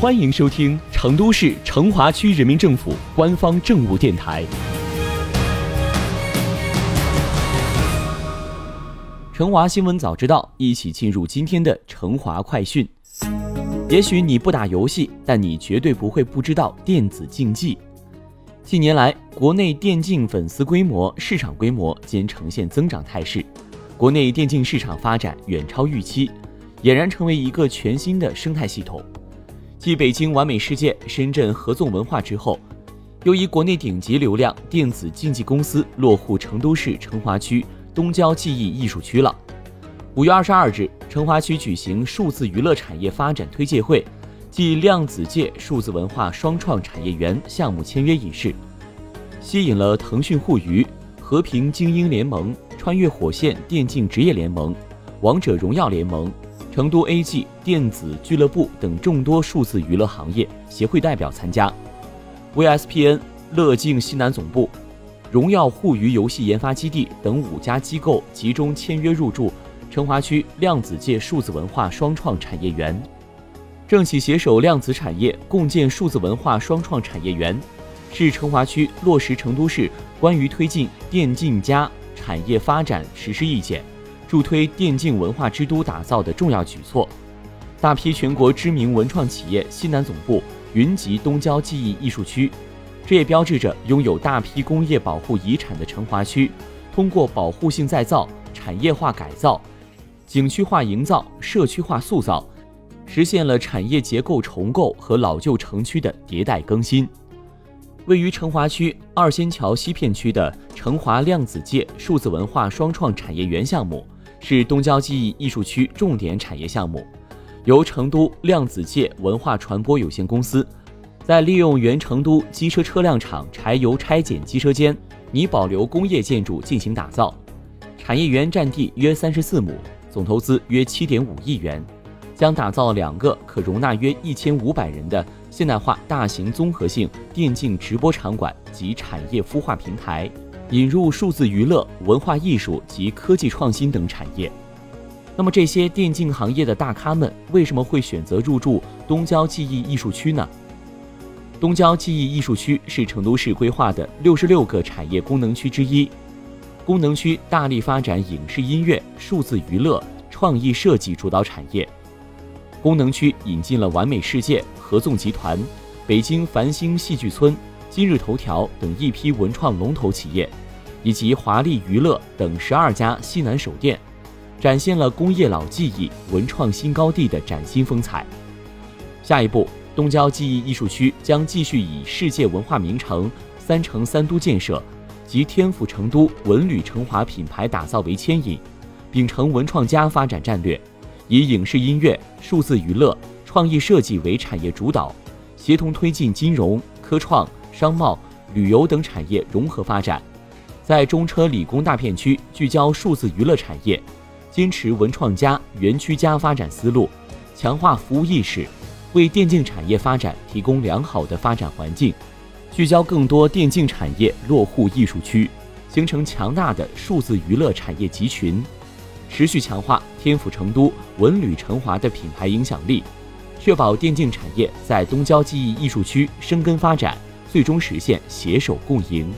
欢迎收听成都市成华区人民政府官方政务电台。成华新闻早知道，一起进入今天的成华快讯。也许你不打游戏，但你绝对不会不知道电子竞技。近年来，国内电竞粉丝规模、市场规模皆呈现增长态势，国内电竞市场发展远超预期，俨然成为一个全新的生态系统。继北京完美世界、深圳合纵文化之后，又一国内顶级流量电子竞技公司落户成都市成华区东郊记忆艺术区了。五月二十二日，成华区举行数字娱乐产业发展推介会暨量子界数字文化双创产业园项目签约仪式，吸引了腾讯互娱、和平精英联盟、穿越火线电竞职业联盟、王者荣耀联盟。成都 A.G 电子俱乐部等众多数字娱乐行业协会代表参加，VSPN、乐境西南总部、荣耀互娱游戏研发基地等五家机构集中签约入驻成华区量子界数字文化双创产业园。政企携手量子产业，共建数字文化双创产业园，是成华区落实成都市关于推进电竞加产业发展实施意见。助推电竞文化之都打造的重要举措，大批全国知名文创企业西南总部云集东郊记忆艺术区，这也标志着拥有大批工业保护遗产的成华区，通过保护性再造、产业化改造、景区化营造、社区化塑造，实现了产业结构重构和老旧城区的迭代更新。位于成华区二仙桥西片区的成华量子界数字文化双创产业园项目。是东郊记忆艺术区重点产业项目，由成都量子界文化传播有限公司，在利用原成都机车车辆厂柴油拆检机车间拟保留工业建筑进行打造。产业园占地约三十四亩，总投资约七点五亿元，将打造两个可容纳约一千五百人的现代化大型综合性电竞直播场馆及产业孵化平台。引入数字娱乐、文化艺术及科技创新等产业。那么，这些电竞行业的大咖们为什么会选择入驻东郊记忆艺术区呢？东郊记忆艺术区是成都市规划的六十六个产业功能区之一。功能区大力发展影视音乐、数字娱乐、创意设计主导产业。功能区引进了完美世界、合纵集团、北京繁星戏剧村。今日头条等一批文创龙头企业，以及华丽娱乐等十二家西南首店，展现了工业老记忆、文创新高地的崭新风采。下一步，东郊记忆艺术区将继续以世界文化名城“三城三都”建设及天府成都、文旅成华品牌打造为牵引，秉承文创加发展战略，以影视音乐、数字娱乐、创意设计为产业主导，协同推进金融科创。商贸、旅游等产业融合发展，在中车理工大片区聚焦数字娱乐产业，坚持文创加、园区加发展思路，强化服务意识，为电竞产业发展提供良好的发展环境，聚焦更多电竞产业落户艺术区，形成强大的数字娱乐产业集群，持续强化天府成都、文旅成华的品牌影响力，确保电竞产业在东郊记忆艺术区生根发展。最终实现携手共赢。